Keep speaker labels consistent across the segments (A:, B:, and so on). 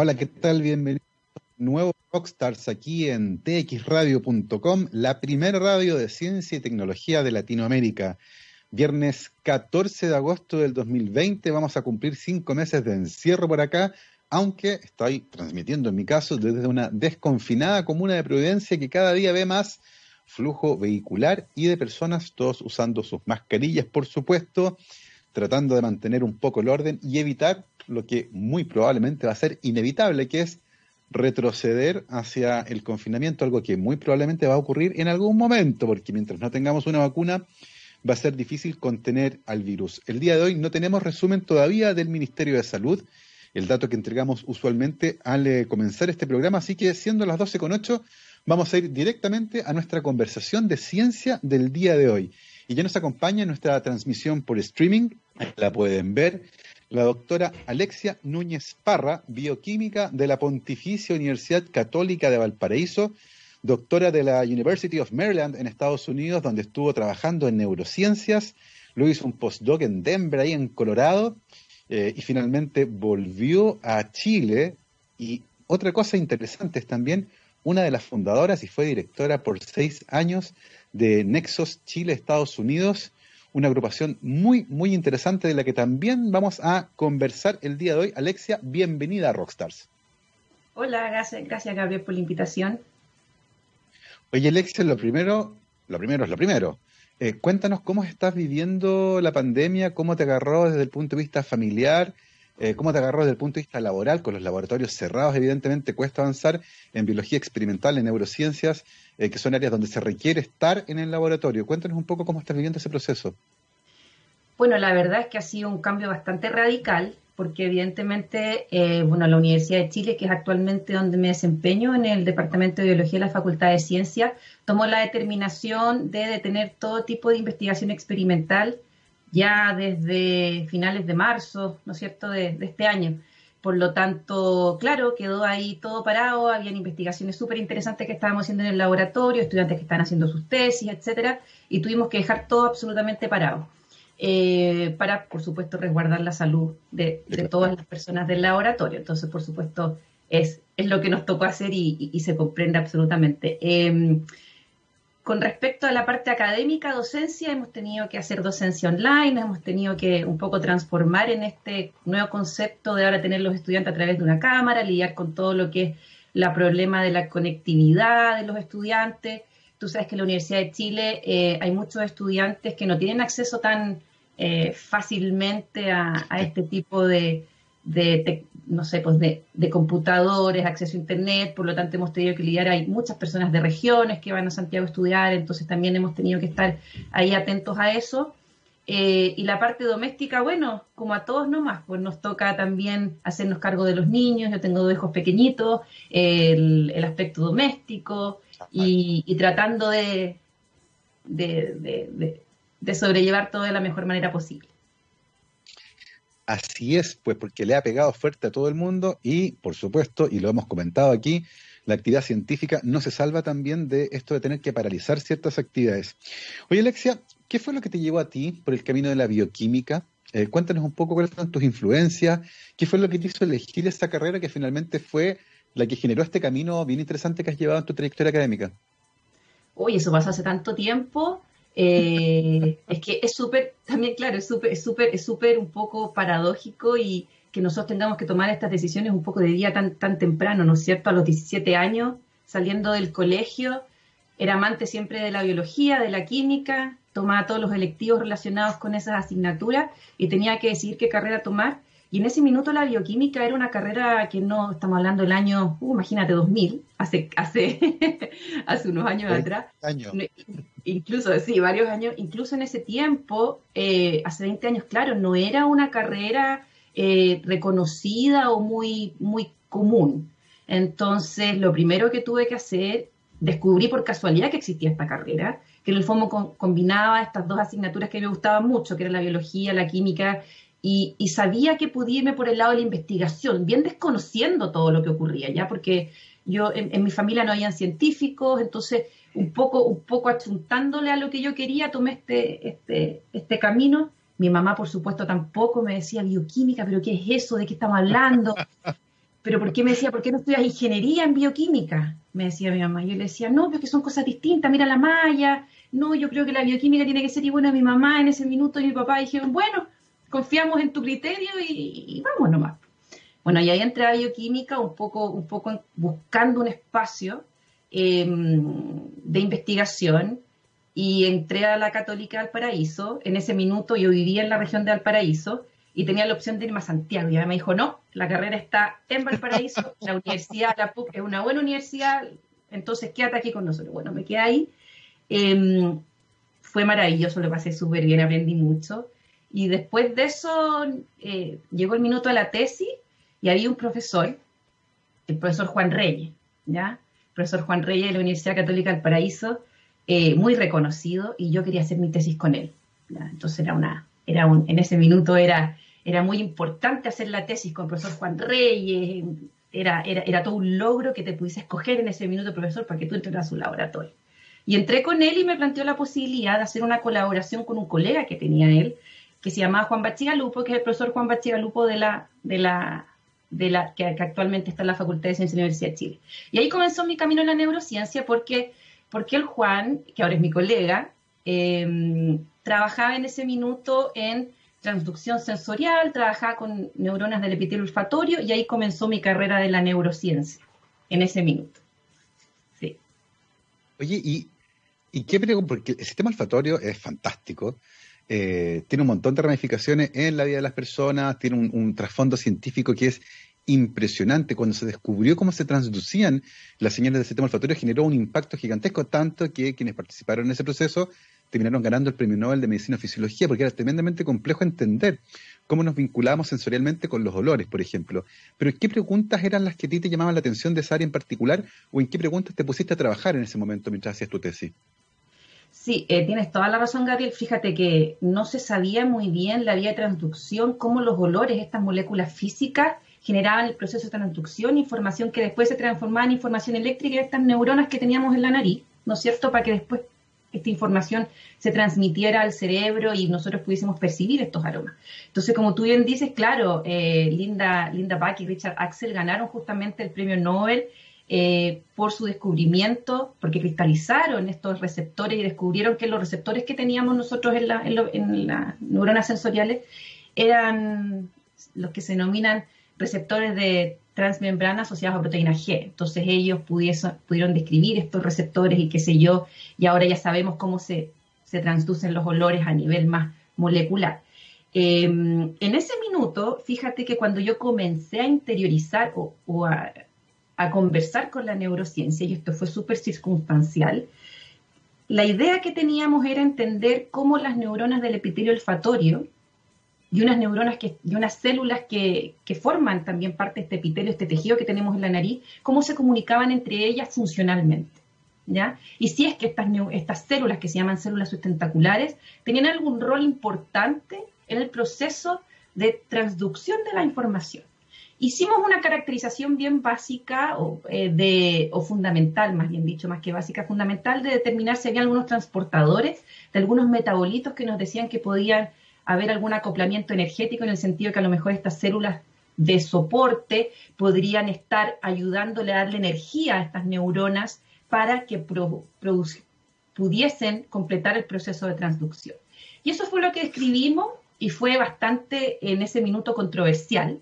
A: hola, ¿qué tal? Bienvenidos a nuevo Rockstars aquí en txradio.com, la primera radio de ciencia y tecnología de Latinoamérica. Viernes 14 de agosto del 2020 vamos a cumplir cinco meses de encierro por acá, aunque estoy transmitiendo en mi caso desde una desconfinada comuna de Providencia que cada día ve más flujo vehicular y de personas, todos usando sus mascarillas, por supuesto, tratando de mantener un poco el orden y evitar lo que muy probablemente va a ser inevitable, que es retroceder hacia el confinamiento, algo que muy probablemente va a ocurrir en algún momento, porque mientras no tengamos una vacuna va a ser difícil contener al virus. El día de hoy no tenemos resumen todavía del Ministerio de Salud, el dato que entregamos usualmente al eh, comenzar este programa, así que siendo las 12 con 8, vamos a ir directamente a nuestra conversación de ciencia del día de hoy. Y ya nos acompaña nuestra transmisión por streaming, la pueden ver, la doctora Alexia Núñez Parra, bioquímica de la Pontificia Universidad Católica de Valparaíso, doctora de la University of Maryland en Estados Unidos, donde estuvo trabajando en neurociencias, luego hizo un postdoc en Denver, ahí en Colorado, eh, y finalmente volvió a Chile. Y otra cosa interesante es también una de las fundadoras y fue directora por seis años de Nexos Chile Estados Unidos, una agrupación muy, muy interesante de la que también vamos a conversar el día de hoy. Alexia, bienvenida a Rockstars.
B: Hola, gracias, gracias Gabriel por la invitación.
A: Oye, Alexia, lo primero, lo primero es lo primero. Eh, cuéntanos cómo estás viviendo la pandemia, cómo te agarró desde el punto de vista familiar, eh, cómo te agarró desde el punto de vista laboral, con los laboratorios cerrados, evidentemente cuesta avanzar en biología experimental, en neurociencias, eh, que son áreas donde se requiere estar en el laboratorio. Cuéntanos un poco cómo estás viviendo ese proceso.
B: Bueno, la verdad es que ha sido un cambio bastante radical, porque evidentemente, eh, bueno, la Universidad de Chile, que es actualmente donde me desempeño en el Departamento de Biología de la Facultad de Ciencias, tomó la determinación de detener todo tipo de investigación experimental ya desde finales de marzo, ¿no es cierto?, de, este año. Por lo tanto, claro, quedó ahí todo parado, habían investigaciones súper interesantes que estábamos haciendo en el laboratorio, estudiantes que están haciendo sus tesis, etcétera, y tuvimos que dejar todo absolutamente parado. Eh, para, por supuesto, resguardar la salud de, todas las personas del laboratorio. Entonces, por supuesto, es, es lo que nos tocó hacer y, se comprende absolutamente. Em, con respecto a la parte académica, docencia, hemos tenido que hacer docencia online, hemos tenido que un poco transformar en este nuevo concepto de ahora tener los estudiantes a través de una cámara, lidiar con todo lo que es la problema de la conectividad de los estudiantes. Tú sabes que en la Universidad de Chile eh, hay muchos estudiantes que no tienen acceso tan eh, fácilmente a, este tipo de, de, no sé, pues de, computadores, acceso a Internet, por lo tanto hemos tenido que lidiar, hay muchas personas de regiones que van a Santiago a estudiar, entonces también hemos tenido que estar ahí atentos a eso. Eh, y la parte doméstica, bueno, como a todos nomás, pues nos toca también hacernos cargo de los niños, yo tengo dos hijos pequeñitos, el, aspecto doméstico y, tratando de, de, de sobrellevar todo de la mejor manera posible.
A: Así es, pues porque le ha pegado fuerte a todo el mundo y, por supuesto, y lo hemos comentado aquí, la actividad científica no se salva también de esto de tener que paralizar ciertas actividades. Oye, Alexia, ¿qué fue lo que te llevó a ti por el camino de la bioquímica? Eh, cuéntanos un poco cuáles fueron tus influencias, qué fue lo que te hizo elegir esta carrera que finalmente fue la que generó este camino bien interesante que has llevado en tu trayectoria académica.
B: Oye, eso pasó hace tanto tiempo. Eh, es que es súper, también claro, es súper, es súper, es súper un poco paradójico y que nosotros tengamos que tomar estas decisiones un poco de día tan, tan temprano, ¿no es cierto? A los 17 años, saliendo del colegio, era amante siempre de la biología, de la química, tomaba todos los electivos relacionados con esas asignaturas y tenía que decidir qué carrera tomar. Y en ese minuto la bioquímica era una carrera que no, estamos hablando del año, uh, imagínate, 2000, hace, hace, hace unos años atrás. Incluso, sí, varios años. Incluso en ese tiempo, eh, hace 20 años, claro, no era una carrera eh, reconocida o muy, muy común. Entonces, lo primero que tuve que hacer, descubrí por casualidad que existía esta carrera, que en el fondo combinaba estas dos asignaturas que me gustaban mucho, que era la biología, la química y, sabía que podía irme por el lado de la investigación, bien desconociendo todo lo que ocurría, ya porque yo en, mi familia no habían científicos, entonces un poco, un poco achuntándole a lo que yo quería, tomé este, este, este camino. Mi mamá, por supuesto, tampoco me decía bioquímica, pero ¿qué es eso? ¿De qué estamos hablando? pero ¿por qué me decía, por qué no estudias ingeniería en bioquímica? Me decía mi mamá. Yo le decía, no, porque son cosas distintas, mira la malla. No, yo creo que la bioquímica tiene que ser. Y bueno, mi mamá en ese minuto y mi papá dijeron, bueno, confiamos en tu criterio y, vamos nomás. Bueno, y ahí entré a bioquímica un poco, un poco buscando un espacio em, de investigación y entré a la Católica del Paraíso. En ese minuto yo vivía en la región de Valparaíso y tenía la opción de irme a Santiago. Y ella me dijo, no, la carrera está en Valparaíso, la universidad, la PUC es una buena universidad, entonces quédate aquí con nosotros. Bueno, me quedé ahí. Em, fue maravilloso, lo pasé súper bien, aprendí mucho. Y después de eso eh, llegó el minuto de la tesis y había un profesor, el profesor Juan Reyes, ¿ya? El profesor Juan Reyes de la Universidad Católica del Paraíso, eh, muy reconocido, y yo quería hacer mi tesis con él. Entonces era una, era un, en ese minuto era, era muy importante hacer la tesis con el profesor Juan Reyes, era, era, era todo un logro que te pudiese escoger en ese minuto, profesor, para que tú entres a su laboratorio. Y entré con él y me planteó la posibilidad de hacer una colaboración con un colega que tenía él, que se llamaba Juan Bachigalupo, que es el profesor Juan Bachigalupo de la, de la, de la, que, actualmente está en la Facultad de Ciencias de la Universidad de Chile. Y ahí comenzó mi camino en la neurociencia porque, porque el Juan, que ahora es mi colega, eh, trabajaba en ese minuto en transducción sensorial, trabajaba con neuronas del epitelio olfatorio y ahí comenzó mi carrera de la neurociencia, en ese minuto. Sí.
A: Oye, ¿y, y qué? Porque el sistema olfatorio es fantástico. Eh, tiene un montón de ramificaciones en la vida de las personas, tiene un, trasfondo científico que es impresionante. Cuando se descubrió cómo se transducían las señales del sistema olfatorio, generó un impacto gigantesco, tanto que quienes participaron en ese proceso terminaron ganando el premio Nobel de Medicina y Fisiología, porque era tremendamente complejo entender cómo nos vinculamos sensorialmente con los olores, por ejemplo. Pero ¿qué preguntas eran las que a ti te llamaban la atención de esa área en particular, o en qué preguntas te pusiste a trabajar en ese momento mientras hacías tu tesis?
B: Sí, eh, tienes toda la razón, Gabriel. Fíjate que no se sabía muy bien la vía de transducción, cómo los olores, estas moléculas físicas, generaban el proceso de transducción, información que después se transformaba en información eléctrica de estas neuronas que teníamos en la nariz, ¿no es cierto? Para que después esta información se transmitiera al cerebro y nosotros pudiésemos percibir estos aromas. Entonces, como tú bien dices, claro, eh, Linda, Linda Bach y Richard Axel ganaron justamente el premio Nobel eh, por su descubrimiento, porque cristalizaron estos receptores y descubrieron que los receptores que teníamos nosotros en, las neuronas sensoriales eran los que se denominan receptores de transmembrana asociados a proteína G. Entonces ellos pudieron describir estos receptores y qué sé yo, y ahora ya sabemos cómo se, se transducen los olores a nivel más molecular. Em, en ese minuto, fíjate que cuando yo comencé a interiorizar o a, a conversar con la neurociencia, y esto fue súper circunstancial, la idea que teníamos era entender cómo las neuronas del epitelio olfatorio y unas neuronas que, y unas células que, forman también parte de este epitelio, este tejido que tenemos en la nariz, cómo se comunicaban entre ellas funcionalmente. ¿Ya? Y si es que estas, estas células que se llaman células sustentaculares tenían algún rol importante en el proceso de transducción de la información. Hicimos una caracterización bien básica o, eh, o fundamental, más bien dicho, más que básica, fundamental de determinar si había algunos transportadores de algunos metabolitos que nos decían que podían haber algún acoplamiento energético en el sentido que a lo mejor estas células de soporte podrían estar ayudándole a darle energía a estas neuronas para que pudiesen completar el proceso de transducción. Y eso fue lo que escribimos y fue bastante en ese minuto controversial,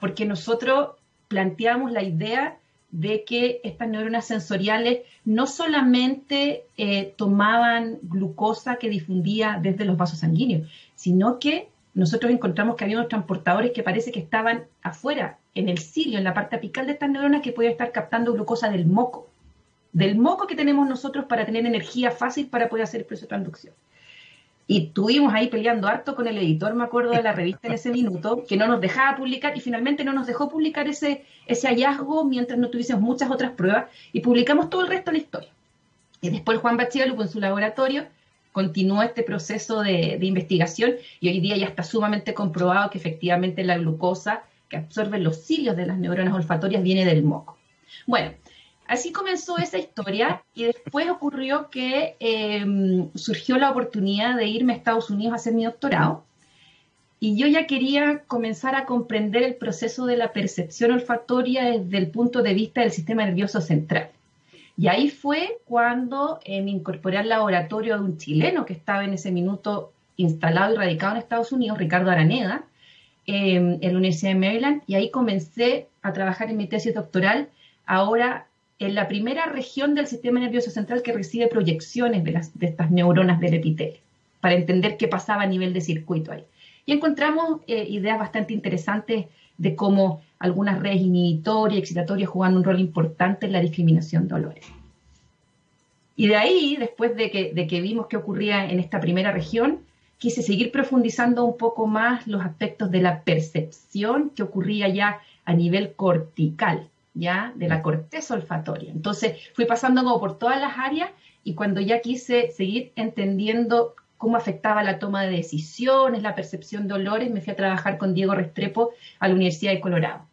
B: porque nosotros planteamos la idea de que estas neuronas sensoriales no solamente eh, tomaban glucosa que difundía desde los vasos sanguíneos, sino que nosotros encontramos que había unos transportadores que parece que estaban afuera, en el cirio, en la parte apical de estas neuronas, que podían estar captando glucosa del moco, del moco que tenemos nosotros para tener energía fácil para poder hacer el proceso de transducción. Y estuvimos ahí peleando harto con el editor, me acuerdo de la revista en ese minuto, que no nos dejaba publicar y finalmente no nos dejó publicar ese, ese hallazgo mientras no tuviésemos muchas otras pruebas y publicamos todo el resto de la historia. Y después Juan Bachigalupo en su laboratorio continuó este proceso de, de, investigación y hoy día ya está sumamente comprobado que efectivamente la glucosa que absorben los cilios de las neuronas olfatorias viene del moco. Bueno, Así comenzó esa historia y después ocurrió que em, surgió la oportunidad de irme a Estados Unidos a hacer mi doctorado. y yo ya quería comenzar a comprender el proceso de la percepción olfatoria desde el punto de vista del sistema nervioso central. Y ahí fue cuando eh, me incorporé al laboratorio de un chileno que estaba en ese minuto instalado y radicado en Estados Unidos, Ricardo Araneda, em, en la Universidad de Maryland, y ahí comencé a trabajar en mi tesis doctoral, ahora en la primera región del sistema nervioso central que recibe proyecciones de, estas neuronas del epitelio, para entender qué pasaba a nivel de circuito ahí. Y encontramos eh, ideas bastante interesantes de cómo algunas redes inhibitorias, excitatorias juegan un rol importante en la discriminación de olores. Y de ahí, después de que, de que vimos qué ocurría en esta primera región, quise seguir profundizando un poco más los aspectos de la percepción que ocurría ya a nivel cortical, ya de la corteza olfatoria. Entonces fui pasando como por todas las áreas y cuando ya quise seguir entendiendo cómo afectaba la toma de decisiones, la percepción de olores, me fui a trabajar con Diego Restrepo a la Universidad de Colorado.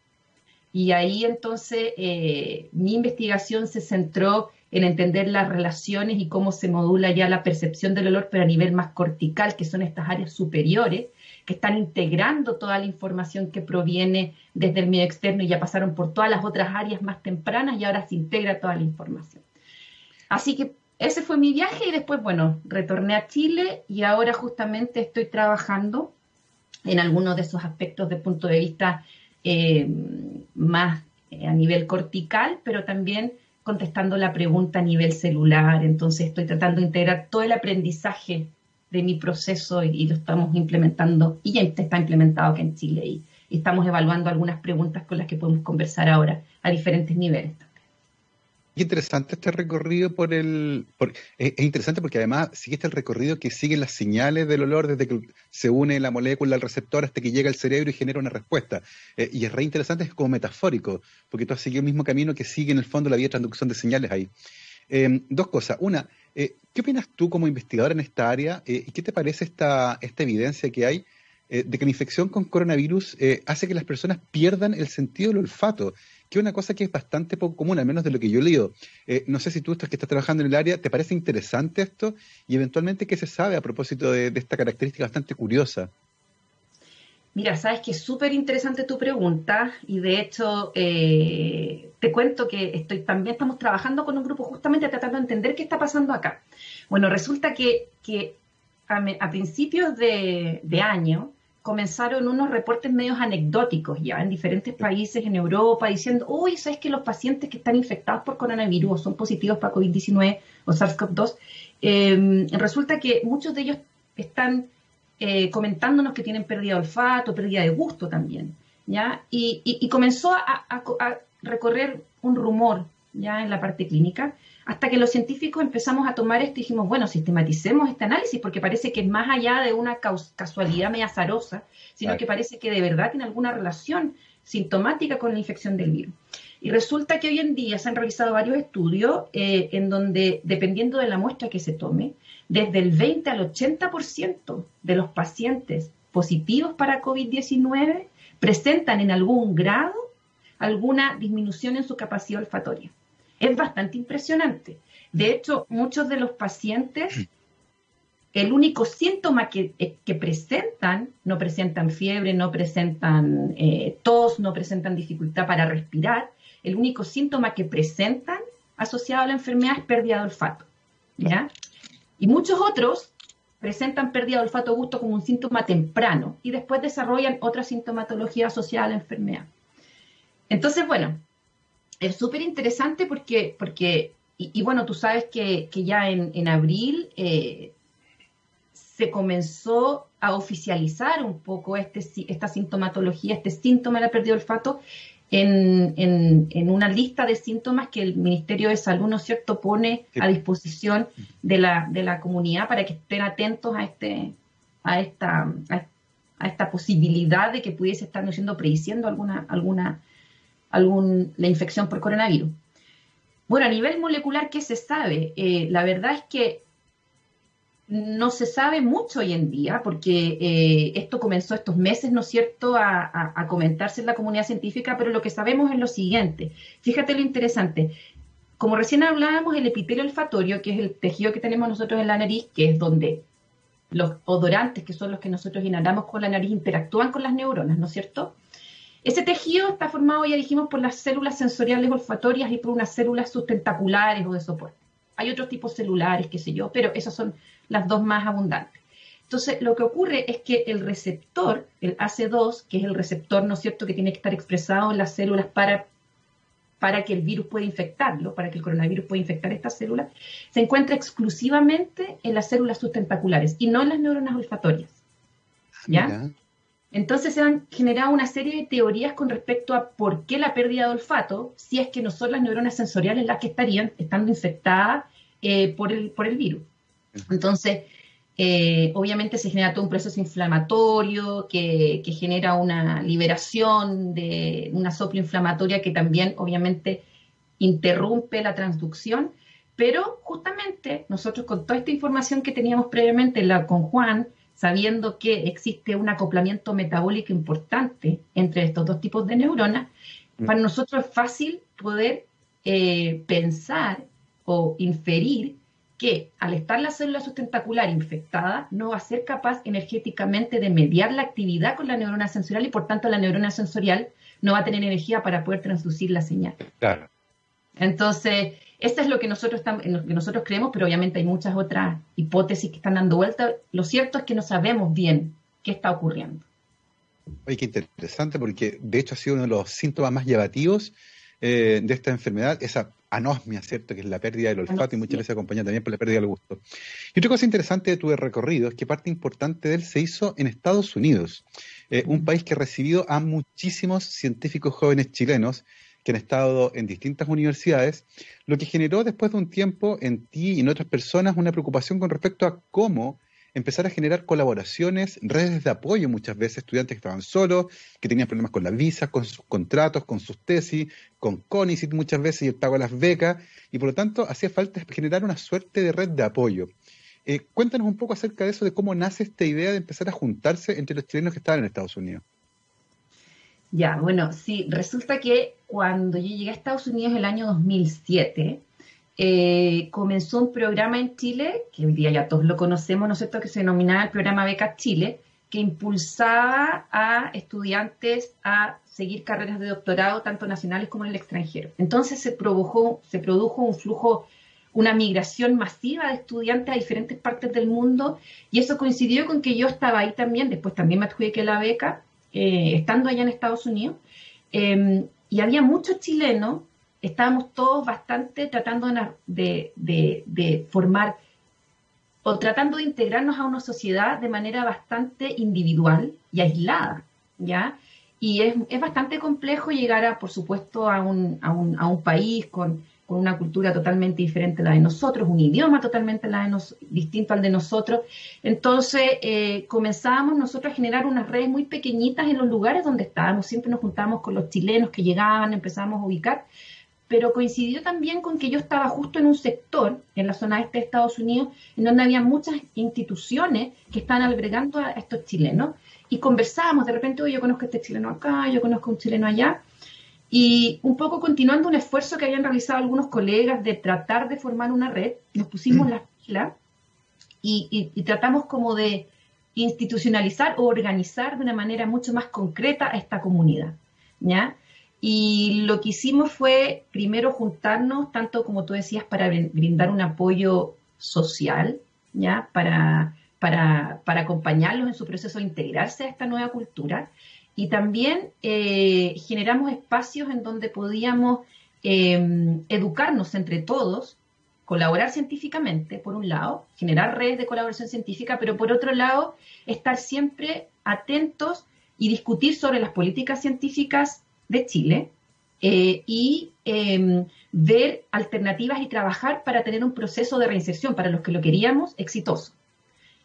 B: Y ahí entonces eh, mi investigación se centró en entender las relaciones y cómo se modula ya la percepción del olor, pero a nivel más cortical, que son estas áreas superiores, que están integrando toda la información que proviene desde el medio externo y ya pasaron por todas las otras áreas más tempranas y ahora se integra toda la información. Así que ese fue mi viaje y después, bueno, retorné a Chile y ahora justamente estoy trabajando en algunos de esos aspectos desde punto de vista eh, más eh, a nivel cortical, pero también contestando la pregunta a nivel celular. Entonces estoy tratando de integrar todo el aprendizaje de mi proceso y, lo estamos implementando y ya está implementado aquí en Chile y estamos evaluando algunas preguntas con las que podemos conversar ahora a diferentes niveles
A: interesante este recorrido por el... es, interesante porque además sigue este el recorrido que sigue las señales del olor desde que se une la molécula al receptor hasta que llega al cerebro y genera una respuesta. Eh, y es re interesante, es como metafórico, porque tú has seguido el mismo camino que sigue en el fondo la vía de transducción de señales ahí. Em, dos cosas. Una, eh, ¿qué opinas tú como investigador en esta área eh, y qué te parece esta, esta evidencia que hay de que la infección con coronavirus hace que las personas pierdan el sentido del olfato? que es una cosa que es bastante poco común, al menos de lo que yo he. Eh, no sé si tú estás, que estás trabajando en el área, ¿te parece interesante esto? Y eventualmente, ¿qué se sabe a propósito de, esta característica bastante curiosa?
B: Mira, sabes que es súper interesante tu pregunta y de hecho eh, te cuento que estoy también estamos trabajando con un grupo justamente tratando de entender qué está pasando acá. Bueno, resulta que, a, principios de, de año comenzaron unos reportes medios anecdóticos ya en diferentes países en Europa diciendo, uy, ¿sabes que los pacientes que están infectados por coronavirus o son positivos para COVID-19 o SARS-CoV-2? Em, resulta que muchos de ellos están eh, comentándonos que tienen pérdida de olfato, pérdida de gusto también, ¿ya? Y, comenzó a, a, recorrer un rumor ya en la parte clínica hasta que los científicos empezamos a tomar esto y dijimos, bueno, sistematicemos este análisis porque parece que es más allá de una casualidad media azarosa, sino que parece que de verdad tiene alguna relación sintomática con la infección del virus. Y resulta que hoy en día se han realizado varios estudios eh, en donde, dependiendo de la muestra que se tome, desde el 20 al 80% de los pacientes positivos para COVID-19 presentan en algún grado alguna disminución en su capacidad olfatoria. Es bastante impresionante. De hecho, muchos de los pacientes, el único síntoma que, eh, presentan, no presentan fiebre, no presentan eh, tos, no presentan dificultad para respirar, el único síntoma que presentan asociado a la enfermedad es pérdida de olfato. ¿ya? Y muchos otros presentan pérdida de olfato gusto como un síntoma temprano y después desarrollan otra sintomatología asociada a la enfermedad. Entonces, bueno, es súper interesante porque, porque y, bueno, tú sabes que, ya en, abril eh, se comenzó a oficializar un poco este, esta sintomatología, este síntoma de la pérdida de olfato, en, en, una lista de síntomas que el Ministerio de Salud, ¿no es cierto?, pone a disposición de la, de la comunidad para que estén atentos a, este, a, esta, a, esta posibilidad de que pudiese estar siendo prediciendo alguna, alguna algún, la infección por coronavirus. Bueno, a nivel molecular, ¿qué se sabe? Eh, la verdad es que no se sabe mucho hoy en día, porque eh, esto comenzó estos meses, ¿no es cierto?, a, comentarse en la comunidad científica, pero lo que sabemos es lo siguiente. Fíjate lo interesante. Como recién hablábamos, el epitelio olfatorio, que es el tejido que tenemos nosotros en la nariz, que es donde los odorantes, que son los que nosotros inhalamos con la nariz, interactúan con las neuronas, ¿no es cierto? Ese tejido está formado, ya dijimos, por las células sensoriales olfatorias y por unas células sustentaculares o de soporte. Hay otros tipos celulares, qué sé yo, pero esas son las dos más abundantes. Entonces, lo que ocurre es que el receptor, el AC2, que es el receptor, ¿no es cierto?, que tiene que estar expresado en las células para, para que el virus pueda infectarlo, para que el coronavirus pueda infectar estas células, se encuentra exclusivamente en las células sustentaculares y no en las neuronas olfatorias. ¿Ya? Entonces se han generado una serie de teorías con respecto a por qué la pérdida de olfato, si es que no son las neuronas sensoriales las que estarían estando infectadas eh, por, el, por el virus. Entonces, eh, obviamente se genera todo un proceso inflamatorio que, genera una liberación de una soplo inflamatoria que también obviamente interrumpe la transducción, pero justamente nosotros con toda esta información que teníamos previamente la, con Juan, sabiendo que existe un acoplamiento metabólico importante entre estos dos tipos de neuronas, mm. para nosotros es fácil poder eh, pensar o inferir que al estar la célula sustentacular infectada, no va a ser capaz energéticamente de mediar la actividad con la neurona sensorial y por tanto la neurona sensorial no va a tener energía para poder transducir la señal. Claro. Entonces, esto es lo que nosotros estamos, lo que nosotros creemos, pero obviamente hay muchas otras hipótesis que están dando vuelta. Lo cierto es que no sabemos bien qué está ocurriendo.
A: Oye, qué interesante, porque de hecho ha sido uno de los síntomas más llamativos eh, de esta enfermedad, esa anosmia, ¿cierto? Que es la pérdida del olfato y muchas veces acompañada también por la pérdida del gusto. Y otra cosa interesante de tu recorrido es que parte importante de él se hizo en Estados Unidos, eh, un país que ha recibido a muchísimos científicos jóvenes chilenos que han estado en distintas universidades, lo que generó después de un tiempo en ti y en otras personas una preocupación con respecto a cómo empezar a generar colaboraciones, redes de apoyo muchas veces, estudiantes que estaban solos, que tenían problemas con las visas, con sus contratos, con sus tesis, con CONICIT muchas veces y el pago de las becas, y por lo tanto hacía falta generar una suerte de red de apoyo. Eh, cuéntanos un poco acerca de eso, de cómo nace esta idea de empezar a juntarse entre los chilenos que estaban en Estados Unidos.
B: Ya, bueno, sí, resulta que cuando yo llegué a Estados Unidos el año 2007, eh, comenzó un programa en Chile, que hoy día ya todos lo conocemos, ¿no es cierto?, que se denominaba el programa Becas Chile, que impulsaba a estudiantes a seguir carreras de doctorado, tanto nacionales como en el extranjero. Entonces se produjo, se produjo un flujo, una migración masiva de estudiantes a diferentes partes del mundo, y eso coincidió con que yo estaba ahí también, después también me adjudiqué la beca, eh, estando allá en Estados Unidos, eh, y había muchos chilenos estábamos todos bastante tratando de, formar o tratando de integrarnos a una sociedad de manera bastante individual y aislada, ¿ya? Y es, bastante complejo llegar, a, por supuesto, a un, a un, a un país con, con, una cultura totalmente diferente a la de nosotros, un idioma totalmente la de distinto al de nosotros. Entonces, eh, comenzábamos nosotros a generar unas redes muy pequeñitas en los lugares donde estábamos. Siempre nos juntábamos con los chilenos que llegaban, empezábamos a ubicar pero coincidió también con que yo estaba justo en un sector, en la zona este de Estados Unidos, en donde había muchas instituciones que estaban albergando a estos chilenos, y conversábamos, de repente, yo conozco a este chileno acá, yo conozco a un chileno allá, y un poco continuando un esfuerzo que habían realizado algunos colegas de tratar de formar una red, nos pusimos las pilas y, y tratamos como de institucionalizar o organizar de una manera mucho más concreta a esta comunidad, ¿ya?, y lo que hicimos fue primero juntarnos, tanto como tú decías, para brindar un apoyo social, ¿ya? Para, para, para acompañarlos en su proceso de integrarse a esta nueva cultura. Y también eh, generamos espacios en donde podíamos em, educarnos entre todos, colaborar científicamente, por un lado, generar redes de colaboración científica, pero por otro lado, estar siempre atentos y discutir sobre las políticas científicas de Chile eh, y em, ver alternativas y trabajar para tener un proceso de reinserción para los que lo queríamos exitoso.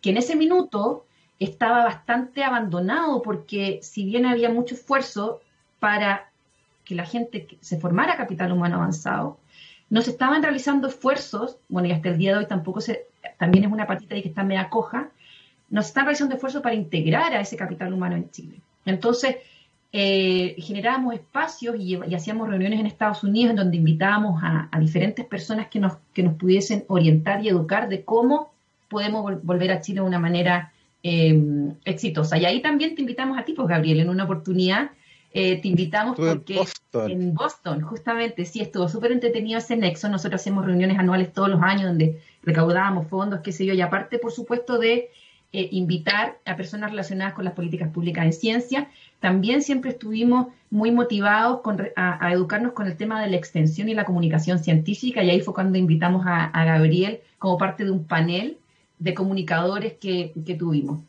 B: Que en ese minuto estaba bastante abandonado porque si bien había mucho esfuerzo para que la gente se formara capital humano avanzado, no se estaban realizando esfuerzos, bueno, y hasta el día de hoy tampoco se, también es una patita ahí que está media coja, no están realizando esfuerzos para integrar a ese capital humano en Chile. Entonces, eh, generábamos espacios y, hacíamos reuniones en Estados Unidos en donde invitábamos a, diferentes personas que nos, que nos pudiesen orientar y educar de cómo podemos volver a Chile de una manera em, exitosa. Y ahí también te invitamos a ti, pues Gabriel, en una oportunidad eh, te invitamos porque en Boston. justamente, sí, estuvo súper entretenido ese nexo. Nosotros hacemos reuniones anuales todos los años donde recaudábamos fondos, qué sé yo, y aparte, por supuesto, de eh, invitar a personas relacionadas con las políticas públicas en ciencia. También siempre estuvimos muy motivados a, educarnos con el tema de la extensión y la comunicación científica y ahí fue cuando invitamos a, Gabriel como parte de un panel de comunicadores que, tuvimos.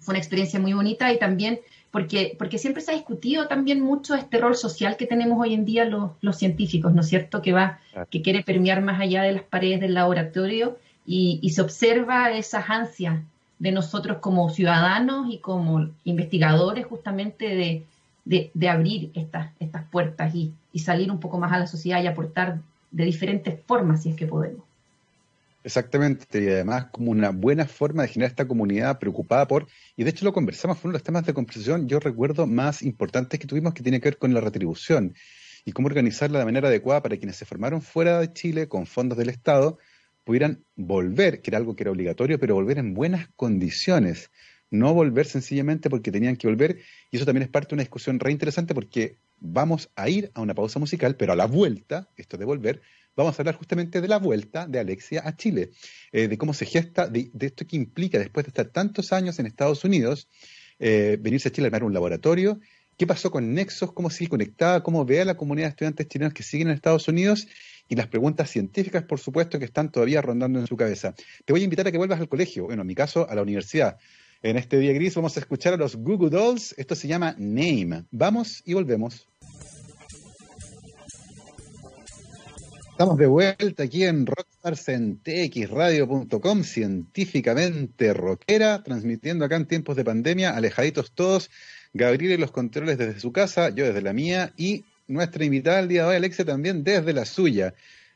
B: Fue una experiencia muy bonita y también porque, porque siempre se ha discutido también mucho este rol social que tenemos hoy en día los, los científicos, ¿no es cierto? Que va, que quiere permear más allá de las paredes del laboratorio y, y se observa esas ansias de nosotros como ciudadanos y como investigadores justamente de, abrir estas, estas puertas y, salir un poco más a la sociedad y aportar de diferentes formas si es que podemos.
A: Exactamente, y además como una buena forma de generar esta comunidad preocupada por, y de hecho lo conversamos, fue uno de los temas de conversación, yo recuerdo, más importantes que tuvimos que tiene que ver con la retribución y cómo organizarla de manera adecuada para quienes se formaron fuera de Chile con fondos del Estado, pudieran volver, que era algo que era obligatorio, pero volver en buenas condiciones, no volver sencillamente porque tenían que volver, y eso también es parte de una discusión re interesante porque vamos a ir a una pausa musical, pero a la vuelta, esto de volver, vamos a hablar justamente de la vuelta de Alexia a Chile, eh, de cómo se gesta, de, esto que implica después de estar tantos años en Estados Unidos, eh, venirse a Chile a armar un laboratorio, qué pasó con Nexos, cómo sigue conectada, cómo ve a la comunidad de estudiantes chilenos que siguen en Estados Unidos y las preguntas científicas, por supuesto, que están todavía rondando en su cabeza. Te voy a invitar a que vuelvas al colegio, bueno, en mi caso, a la universidad. En este día gris vamos a escuchar a los Google Dolls. Esto se llama Name. Vamos y volvemos. Estamos de vuelta aquí en rockstarsentxradio.com, científicamente rockera, transmitiendo acá en tiempos de pandemia, alejaditos todos. Gabriel y los controles desde su casa, yo desde la mía y nuestra invitada al día de hoy, Alexia, también desde la suya,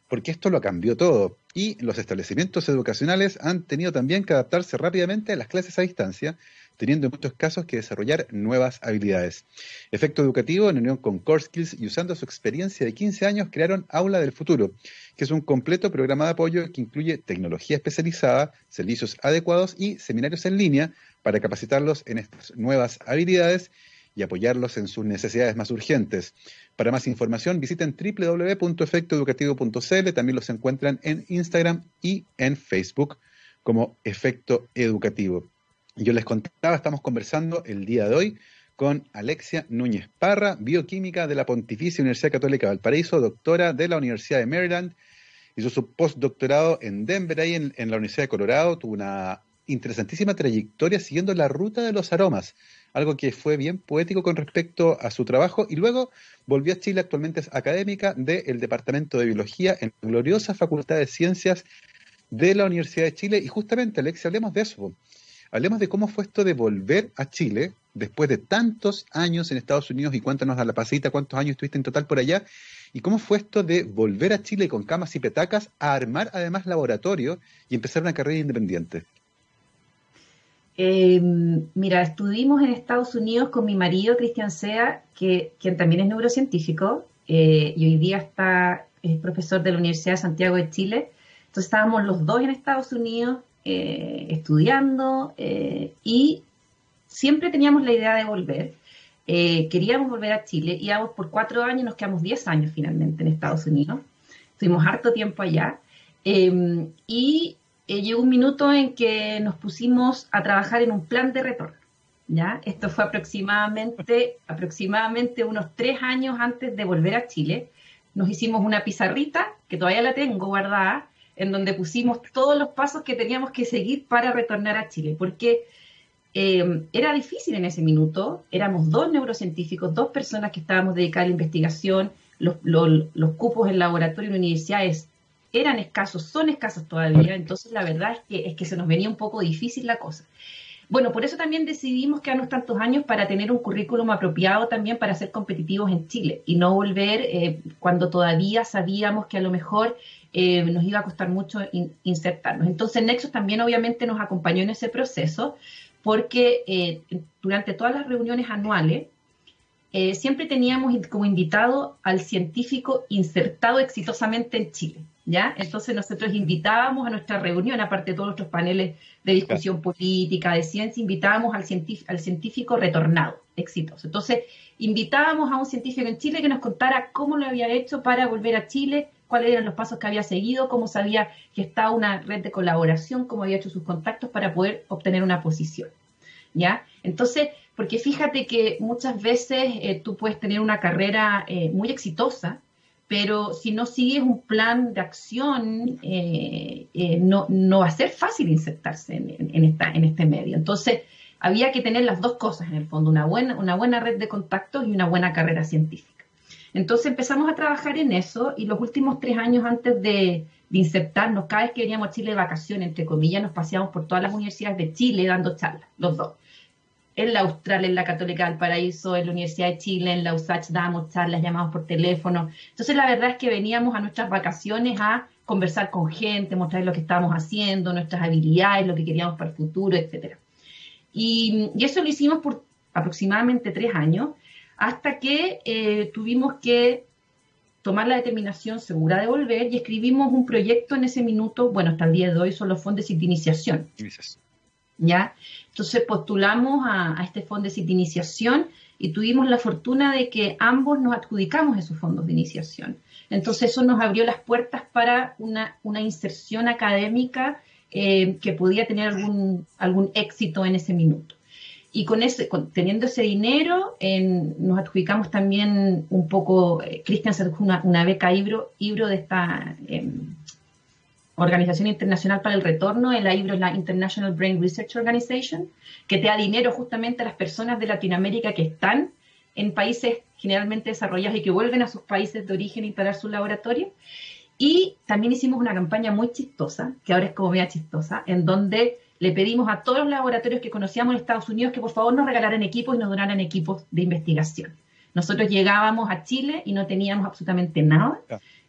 A: porque esto lo cambió todo. Y los establecimientos educacionales han tenido también que adaptarse rápidamente a las clases a distancia, teniendo en muchos casos que desarrollar nuevas habilidades. Efecto Educativo, en unión con Core Skills y usando su experiencia de 15 años, crearon Aula del Futuro, que es un completo programa de apoyo que incluye tecnología especializada, servicios adecuados y seminarios en línea para capacitarlos en estas nuevas habilidades y apoyarlos en sus necesidades más urgentes. Para más información visiten www.efectoeducativo.cl, también los encuentran en Instagram y en Facebook como Efecto Educativo. Yo les contaba, estamos conversando el día de hoy con Alexia Núñez Parra, bioquímica de la Pontificia Universidad Católica de Valparaíso, doctora de la Universidad de Maryland, hizo su postdoctorado en Denver, ahí en, la Universidad de Colorado, tuvo una interesantísima trayectoria siguiendo la ruta de los aromas, algo que fue bien poético con respecto a su trabajo, y luego volvió a Chile, actualmente es académica del Departamento de Biología en la gloriosa Facultad de Ciencias de la Universidad de Chile, y justamente, Alexia, hablemos de eso. Hablemos de cómo fue esto de volver a Chile después de tantos años en Estados Unidos y cuéntanos a la pasita cuántos años estuviste en total por allá y cómo fue esto de volver a Chile con camas y petacas a armar además laboratorio y empezar una carrera independiente.
B: Eh, mira, estuvimos en Estados Unidos con mi marido, Cristian Sea, que, quien también es neurocientífico eh, y hoy día está, es profesor de la Universidad de Santiago de Chile. Entonces estábamos los dos en Estados Unidos eh, estudiando y siempre teníamos la idea de volver. queríamos volver a Chile, íbamos por cuatro años, nos quedamos diez años finalmente en Estados Unidos. Estuvimos harto tiempo allá. y eh, llegó un minuto en que nos pusimos a trabajar en un plan de retorno. ¿ya? Esto fue aproximadamente, aproximadamente unos tres años antes de volver a Chile. Nos hicimos una pizarrita, que todavía la tengo guardada, en donde pusimos todos los pasos que teníamos que seguir para retornar a Chile, porque eh, era difícil en ese minuto, éramos dos neurocientíficos, dos personas que estábamos dedicadas a la investigación, los, cupos en laboratorio en universidades eran escasos, son escasos todavía, entonces la verdad es que, es que se nos venía un poco difícil la cosa. Bueno, por eso también decidimos quedarnos tantos años para tener un currículum apropiado también para ser competitivos en Chile y no volver eh, cuando todavía sabíamos que a lo mejor eh, nos iba a costar mucho insertarnos. Entonces Nexus también obviamente nos acompañó en ese proceso porque eh, durante todas las reuniones anuales eh, siempre teníamos como invitado al científico insertado exitosamente en Chile. ¿Ya? Entonces nosotros invitábamos a nuestra reunión, aparte de todos nuestros paneles de discusión política, de ciencia, invitábamos al científico, al científico retornado, exitoso. Entonces, invitábamos a un científico en Chile que nos contara cómo lo había hecho para volver a Chile, cuáles eran los pasos que había seguido, cómo sabía que estaba una red de colaboración, cómo había hecho sus contactos para poder obtener una posición. ¿Ya? Entonces, porque fíjate que muchas veces eh, tú puedes tener una carrera eh, muy exitosa, pero si no sigues un plan de acción, eh, no, va a ser fácil insertarse en, en este medio. Entonces, había que tener las dos cosas en el fondo, una buena, una buena red de contactos y una buena carrera científica. Entonces empezamos a trabajar en eso y los últimos tres años antes de, de insertarnos, cada vez que veníamos a Chile de vacaciones, entre comillas, nos paseamos por todas las universidades de Chile dando charlas, los dos en la Austral, en la Católica del Paraíso, en la Universidad de Chile, en la USACH dábamos charlas, llamados por teléfono. Entonces la verdad es que veníamos a nuestras vacaciones a conversar con gente, mostrar lo que estábamos haciendo, nuestras habilidades, lo que queríamos para el futuro, etcétera. Y, eso lo hicimos por aproximadamente tres años, hasta que eh, tuvimos que tomar la determinación segura de volver y escribimos un proyecto en ese minuto, bueno, hasta el día de hoy son los fondos de iniciación. ¿Ya? Entonces postulamos a, este fondo de iniciación y tuvimos la fortuna de que ambos nos adjudicamos esos fondos de iniciación. Entonces eso nos abrió las puertas para una, inserción académica eh, que podía tener algún, algún éxito en ese minuto. Y con ese, teniendo ese dinero, nos adjudicamos también un poco, eh, Cristian se una, una beca Ibro, Ibro de esta em, Organización Internacional para el Retorno, el IBRO es la International Brain Research Organization, que te da dinero justamente a las personas de Latinoamérica que están en países generalmente desarrollados y que vuelven a sus países de origen a instalar su laboratorio. Y también hicimos una campaña muy chistosa, que ahora es como media chistosa, en donde le pedimos a todos los laboratorios que conocíamos en Estados Unidos que por favor nos regalaran equipos y nos donaran equipos de investigación. Nosotros llegábamos a Chile y no teníamos absolutamente nada.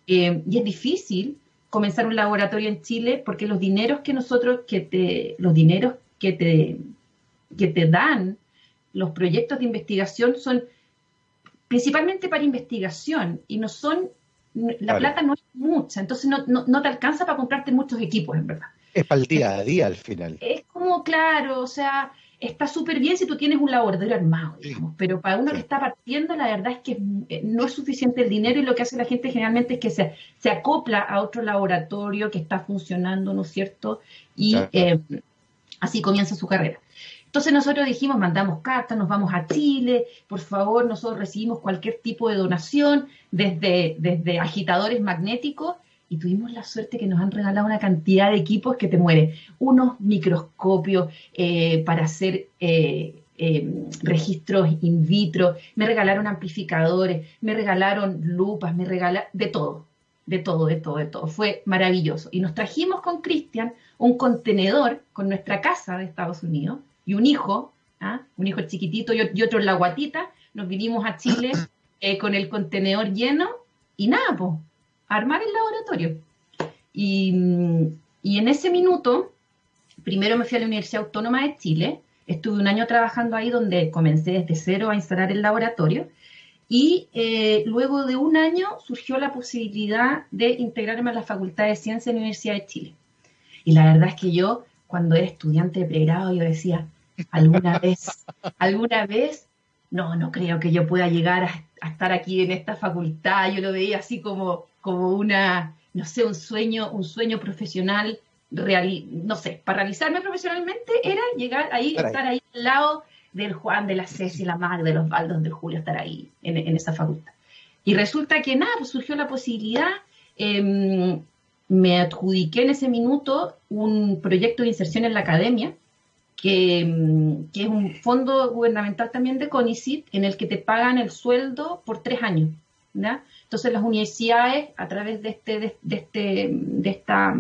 B: Eh, y es difícil comenzar un laboratorio en Chile porque los dineros que nosotros, que te, los dineros que te, que te dan los proyectos de investigación son principalmente para investigación y no son, la plata no es mucha, entonces no, no, te alcanza para comprarte muchos equipos, en verdad.
A: Es para el día a día al final.
B: Es como, claro, o sea, está súper bien si tú tienes un laboratorio armado, digamos, pero para uno que está partiendo, la verdad es que eh, no es suficiente el dinero y lo que hace la gente generalmente es que se, se acopla a otro laboratorio que está funcionando, ¿no es cierto? Y eh, así comienza su carrera. Entonces nosotros dijimos, mandamos cartas, nos vamos a Chile, por favor, nosotros recibimos cualquier tipo de donación, desde, desde agitadores magnéticos y tuvimos la suerte que nos han regalado una cantidad de equipos que te muere. Unos microscopios eh, para hacer eh, eh, registros in vitro, me regalaron amplificadores, me regalaron lupas, me regalaron de todo, de todo, de todo, de todo. Fue maravilloso. Y nos trajimos con Cristian un contenedor con nuestra casa de Estados Unidos y un hijo, ¿ah? un hijo chiquitito y, otro en la guatita. Nos vinimos a Chile con el contenedor lleno y nada, pues armar el laboratorio. Y, en ese minuto, primero me fui a la Universidad Autónoma de Chile, estuve un año trabajando ahí donde comencé desde cero a instalar el laboratorio y eh, luego de un año surgió la posibilidad de integrarme a la Facultad de Ciencia de la Universidad de Chile. Y la verdad es que yo, cuando era estudiante de pregrado, yo decía, alguna vez, alguna vez, no, no creo que yo pueda llegar a, a estar aquí en esta facultad. Yo lo veía así como, como una, no sé, un sueño, un sueño profesional, no sé, para realizarme profesionalmente era llegar ahí, estar ahí al lado del Juan, de la Ceci, la Mag, de los Baldos, del Julio, estar ahí en, esa facultad. Y resulta que nada, pues surgió la posibilidad, em, me adjudiqué en ese minuto un proyecto de inserción en la academia, que, em, que, es un fondo gubernamental también de CONICIT, en el que te pagan el sueldo por tres años. Entonces las universidades, a través de este, de, este, de, esta,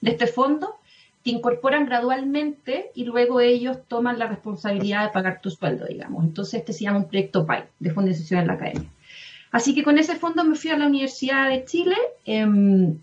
B: de este fondo, te incorporan gradualmente y luego ellos toman la responsabilidad de pagar tu sueldo, digamos. Entonces este se llama un proyecto PAI, de de Inserción en la Academia. Así que con ese fondo me fui a la Universidad de Chile em,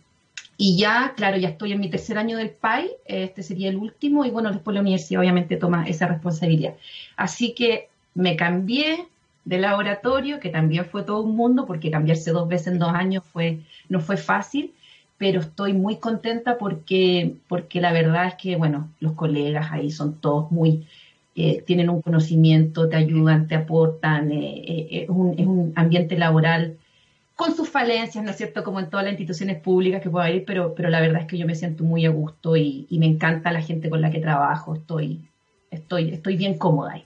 B: y ya, claro, ya estoy en mi tercer año del PAI, este sería el último y bueno, después la universidad obviamente toma esa responsabilidad. Así que me cambié, de laboratorio, que también fue todo un mundo, porque cambiarse dos veces en dos años fue, no fue fácil, pero estoy muy contenta porque, porque la verdad es que, bueno, los colegas ahí son todos muy, eh, tienen un conocimiento, te ayudan, te aportan, eh, eh, es, un, es, un, ambiente laboral con sus falencias, ¿no es cierto?, como en todas las instituciones públicas que pueda haber, pero, pero la verdad es que yo me siento muy a gusto y, y me encanta la gente con la que trabajo, estoy, estoy, estoy bien cómoda ahí.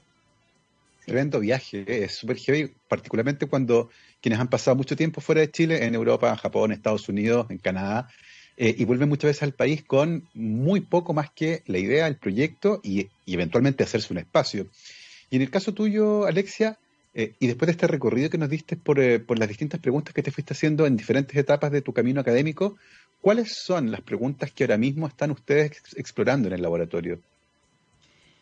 A: Tremendo viaje, es súper heavy, particularmente cuando quienes han pasado mucho tiempo fuera de Chile, en Europa, en Japón, Estados Unidos, en Canadá, eh, y vuelven muchas veces al país con muy poco más que la idea, el proyecto y, eventualmente hacerse un espacio. Y en el caso tuyo, Alexia, eh, y después de este recorrido que nos diste por, eh, por, las distintas preguntas que te fuiste haciendo en diferentes etapas de tu camino académico, ¿cuáles son las preguntas que ahora mismo están ustedes explorando en el laboratorio?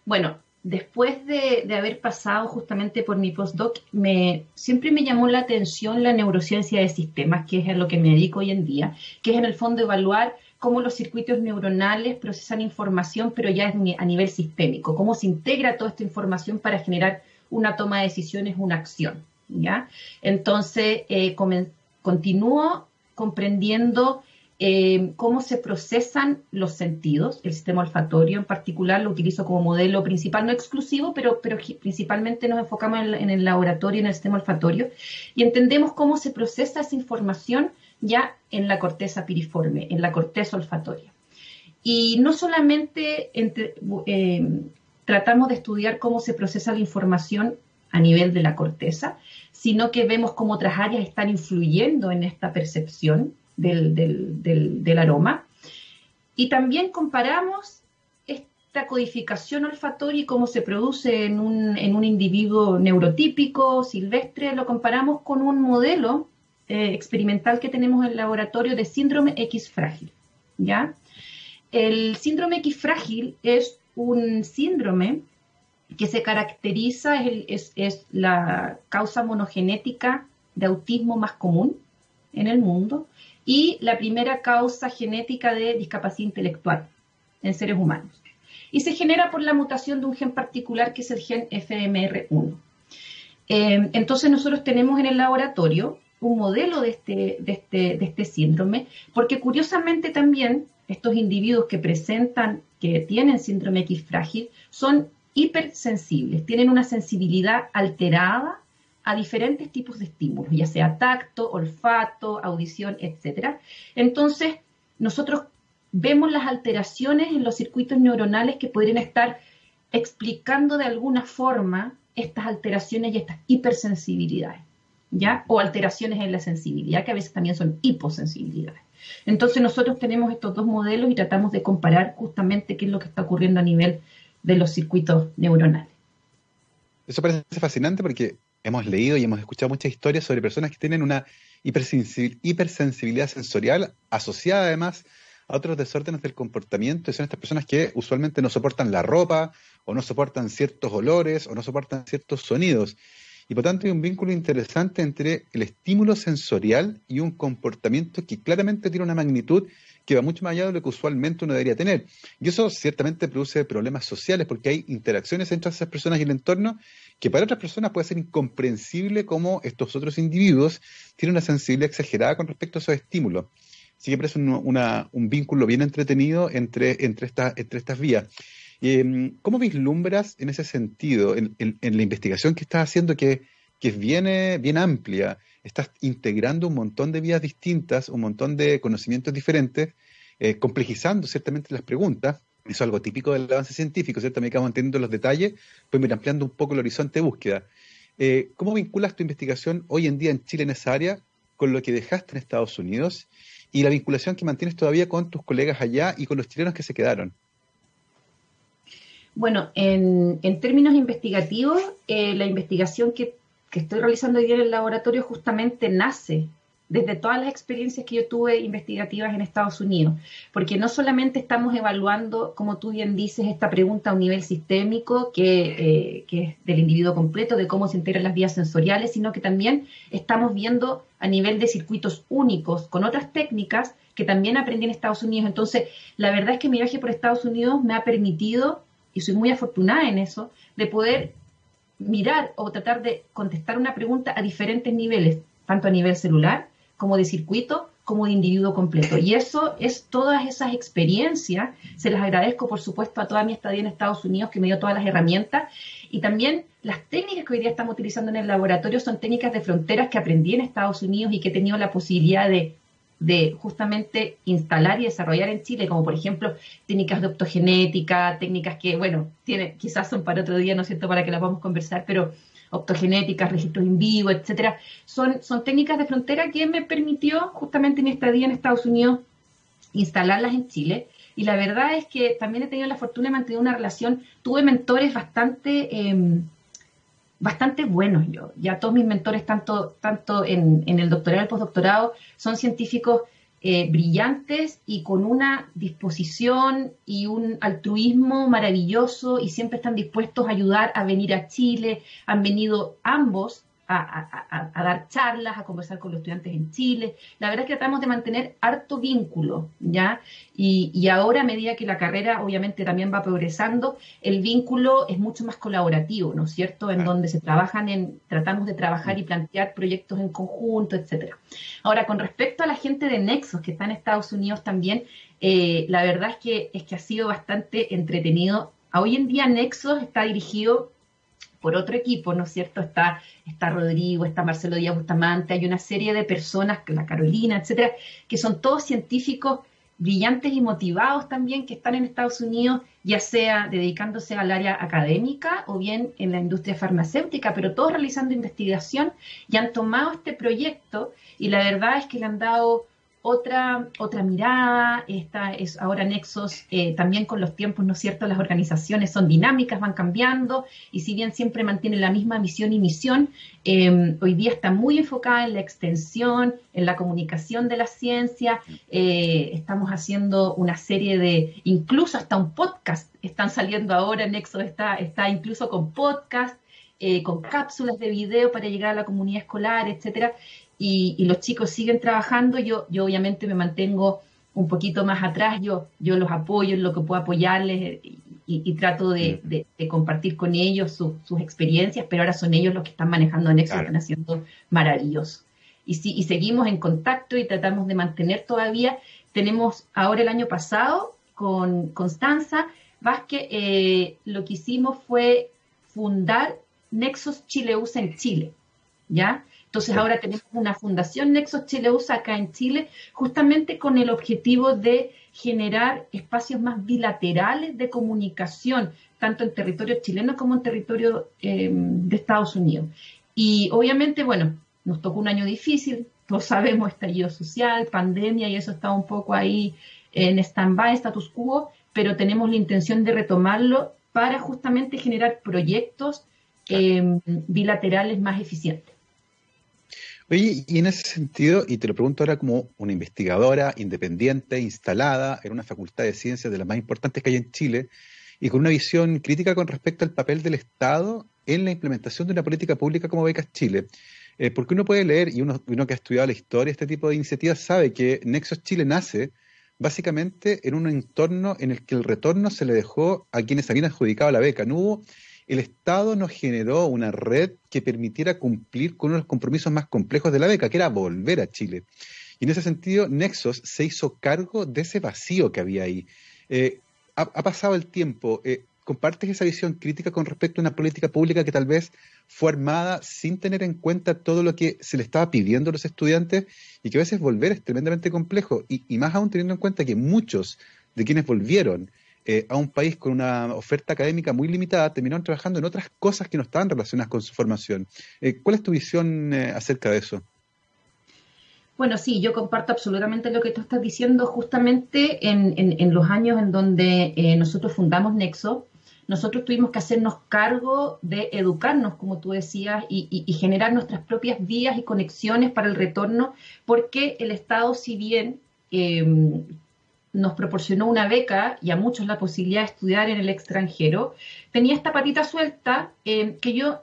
B: Bueno, después de, haber pasado justamente por mi postdoc, me, siempre me llamó la atención la neurociencia de sistemas, que es a lo que me dedico hoy en día, que es en el fondo evaluar cómo los circuitos neuronales procesan información, pero ya a nivel sistémico, cómo se integra toda esta información para generar una toma de decisiones, una acción. ¿ya? Entonces, eh, continúo comprendiendo eh, cómo se procesan los sentidos, el sistema olfatorio en particular lo utilizo como modelo principal, no exclusivo, pero, principalmente nos enfocamos en, el laboratorio, en el sistema olfatorio, y entendemos cómo se procesa esa información ya en la corteza piriforme, en la corteza olfatoria. Y no solamente eh, tratamos de estudiar cómo se procesa la información a nivel de la corteza, sino que vemos cómo otras áreas están influyendo en esta percepción del, aroma. Y también comparamos esta codificación olfatoria y cómo se produce en un, en un individuo neurotípico, silvestre, lo comparamos con un modelo eh, experimental que tenemos en el laboratorio de síndrome X frágil. ¿ya? El síndrome X frágil es un síndrome que se caracteriza, es, es, es, la causa monogenética de autismo más común en el mundo y la primera causa genética de discapacidad intelectual en seres humanos. Y se genera por la mutación de un gen particular que es el gen FMR1. Eh, entonces nosotros tenemos en el laboratorio un modelo de este, de, este, de este síndrome, porque curiosamente también estos individuos que presentan, que tienen síndrome X frágil, son hipersensibles, tienen una sensibilidad alterada a diferentes tipos de estímulos, ya sea tacto, olfato, audición, etc. Entonces, nosotros vemos las alteraciones en los circuitos neuronales que podrían estar explicando de alguna forma estas alteraciones y estas hipersensibilidades, ¿ya? O alteraciones en la sensibilidad, que a veces también son hiposensibilidades. Entonces nosotros tenemos estos dos modelos y tratamos de comparar justamente qué es lo que está ocurriendo a nivel de los circuitos neuronales.
A: Eso parece fascinante porque hemos leído y hemos escuchado muchas historias sobre personas que tienen una hipersensibilidad sensorial asociada además a otros desórdenes del comportamiento y son estas personas que usualmente no soportan la ropa o no soportan ciertos olores o no soportan ciertos sonidos. Y por tanto hay un vínculo interesante entre el estímulo sensorial y un comportamiento que claramente tiene una magnitud que va mucho más allá de lo que usualmente uno debería tener. Y eso ciertamente produce problemas sociales porque hay interacciones entre esas personas y el entorno que para otras personas puede ser incomprensible cómo estos otros individuos tienen una sensibilidad exagerada con respecto a esos estímulos. Así que parece un, un vínculo bien entretenido entre, entre, entre estas vías. Eh, ¿Cómo vislumbras en ese sentido, en, en, en, la investigación que estás haciendo, que, que es bien, amplia? Estás integrando un montón de vías distintas, un montón de conocimientos diferentes, eh, complejizando ciertamente las preguntas. Eso es algo típico del avance científico, ¿cierto? Me acabo entendiendo los detalles, pues ir ampliando un poco el horizonte de búsqueda. Eh, ¿Cómo vinculas tu investigación hoy en día en Chile en esa área con lo que dejaste en Estados Unidos y la vinculación que mantienes todavía con tus colegas allá y con los chilenos que se quedaron?
B: Bueno, en, en términos investigativos, eh, la investigación que, estoy realizando hoy día en el laboratorio justamente nace desde todas las experiencias que yo tuve investigativas en Estados Unidos, porque no solamente estamos evaluando, como tú bien dices, esta pregunta a un nivel sistémico, que, eh, que es del individuo completo, de cómo se integran las vías sensoriales, sino que también estamos viendo a nivel de circuitos únicos, con otras técnicas que también aprendí en Estados Unidos. Entonces, la verdad es que mi viaje por Estados Unidos me ha permitido y soy muy afortunada en eso, de poder mirar o tratar de contestar una pregunta a diferentes niveles, tanto a nivel celular como de circuito, como de individuo completo. Y eso es todas esas experiencias. Se las agradezco, por supuesto, a toda mi estadía en Estados Unidos, que me dio todas las herramientas. Y también las técnicas que hoy día estamos utilizando en el laboratorio son técnicas de fronteras que aprendí en Estados Unidos y que he tenido la posibilidad de, de justamente instalar y desarrollar en Chile, como por ejemplo técnicas de optogenética, técnicas que, bueno, tiene, quizás son para otro día, ¿no es cierto?, para que las vamos a conversar, pero optogenéticas, registros en vivo, etcétera, son, son técnicas de frontera que me permitió justamente en esta estadía en Estados Unidos instalarlas en Chile. Y la verdad es que también he tenido la fortuna de mantener una relación, tuve mentores bastante, em, bastante buenos yo. Ya todos mis mentores, tanto, tanto en, en el doctorado y el postdoctorado, son científicos eh, brillantes y con una disposición y un altruismo maravilloso y siempre están dispuestos a ayudar a venir a Chile. Han venido ambos a, dar charlas, a conversar con los estudiantes en Chile. La verdad es que tratamos de mantener harto vínculo, ¿ya? Y, ahora, a medida que la carrera obviamente también va progresando, el vínculo es mucho más colaborativo, ¿no es cierto? En donde se trabajan en, tratamos de trabajar y plantear proyectos en conjunto, etcétera. Ahora, con respecto a la gente de Nexos que está en Estados Unidos también, eh, la verdad es que, es que ha sido bastante entretenido. Hoy en día Nexos está dirigido por otro equipo, ¿no es cierto? Está, está Rodrigo, está Marcelo Díaz Bustamante, hay una serie de personas, la Carolina, etcétera, que son todos científicos brillantes y motivados también que están en Estados Unidos, ya sea dedicándose al área académica o bien en la industria farmacéutica, pero todos realizando investigación y han tomado este proyecto y la verdad es que le han dado otra, otra mirada, esta es ahora Nexos, eh, también con los tiempos, ¿no es cierto? Las organizaciones son dinámicas, van cambiando, y si bien siempre mantienen la misma misión y misión, eh, hoy día está muy enfocada en la extensión, en la comunicación de la ciencia, eh, estamos haciendo una serie de, incluso hasta un podcast, están saliendo ahora, Nexos está, está incluso con podcast, con cápsulas de video para llegar a la comunidad escolar, etcétera y, los chicos siguen trabajando, yo, yo obviamente me mantengo un poquito más atrás, yo, yo los apoyo en lo que puedo apoyarles y, trato de, compartir con ellos sus experiencias, pero ahora son ellos los que están manejando Nexo, están haciendo maravilloso. Y, y seguimos en contacto y tratamos de mantener todavía. Tenemos ahora el año pasado con Constanza Vázquez, eh, lo que hicimos fue fundar Nexos Chileusa en Chile, ¿ya? Entonces ahora tenemos una fundación Nexos Chileusa acá en Chile, justamente con el objetivo de generar espacios más bilaterales de comunicación, tanto en territorio chileno como en territorio eh, de Estados Unidos. Y obviamente, bueno, nos tocó un año difícil, todos sabemos, estallido social, pandemia, y eso está un poco ahí en stand-by, status quo, pero tenemos la intención de retomarlo para justamente generar proyectos eh, bilaterales más eficientes.
A: Oye, y en ese sentido, y te lo pregunto ahora como una investigadora independiente, instalada en una facultad de ciencias de las más importantes que hay en Chile, y con una visión crítica con respecto al papel del Estado en la implementación de una política pública como Becas Chile. Eh, porque uno puede leer, y uno, uno que ha estudiado la historia este tipo de iniciativas sabe que Nexos Chile nace básicamente en un entorno en el que el retorno se le dejó a quienes habían adjudicado la beca. No hubo el Estado nos generó una red que permitiera cumplir con uno de los compromisos más complejos de la beca, que era volver a Chile. Y en ese sentido, Nexos se hizo cargo de ese vacío que había ahí. Eh, ha, pasado el tiempo. Eh, ¿Compartes esa visión crítica con respecto a una política pública que tal vez fue armada sin tener en cuenta todo lo que se le estaba pidiendo a los estudiantes y que a veces volver es tremendamente complejo? y más aún teniendo en cuenta que muchos de quienes volvieron eh, a un país con una oferta académica muy limitada, terminaron trabajando en otras cosas que no estaban relacionadas con su formación. Eh, ¿Cuál es tu visión eh, acerca de eso?
B: Bueno, sí, yo comparto absolutamente lo que tú estás diciendo. Justamente en, los años en donde nosotros fundamos Nexo, nosotros tuvimos que hacernos cargo de educarnos, como tú decías, y, y, generar nuestras propias vías y conexiones para el retorno, porque el Estado, si bien nos proporcionó una beca y a muchos la posibilidad de estudiar en el extranjero, tenía esta patita suelta eh, que yo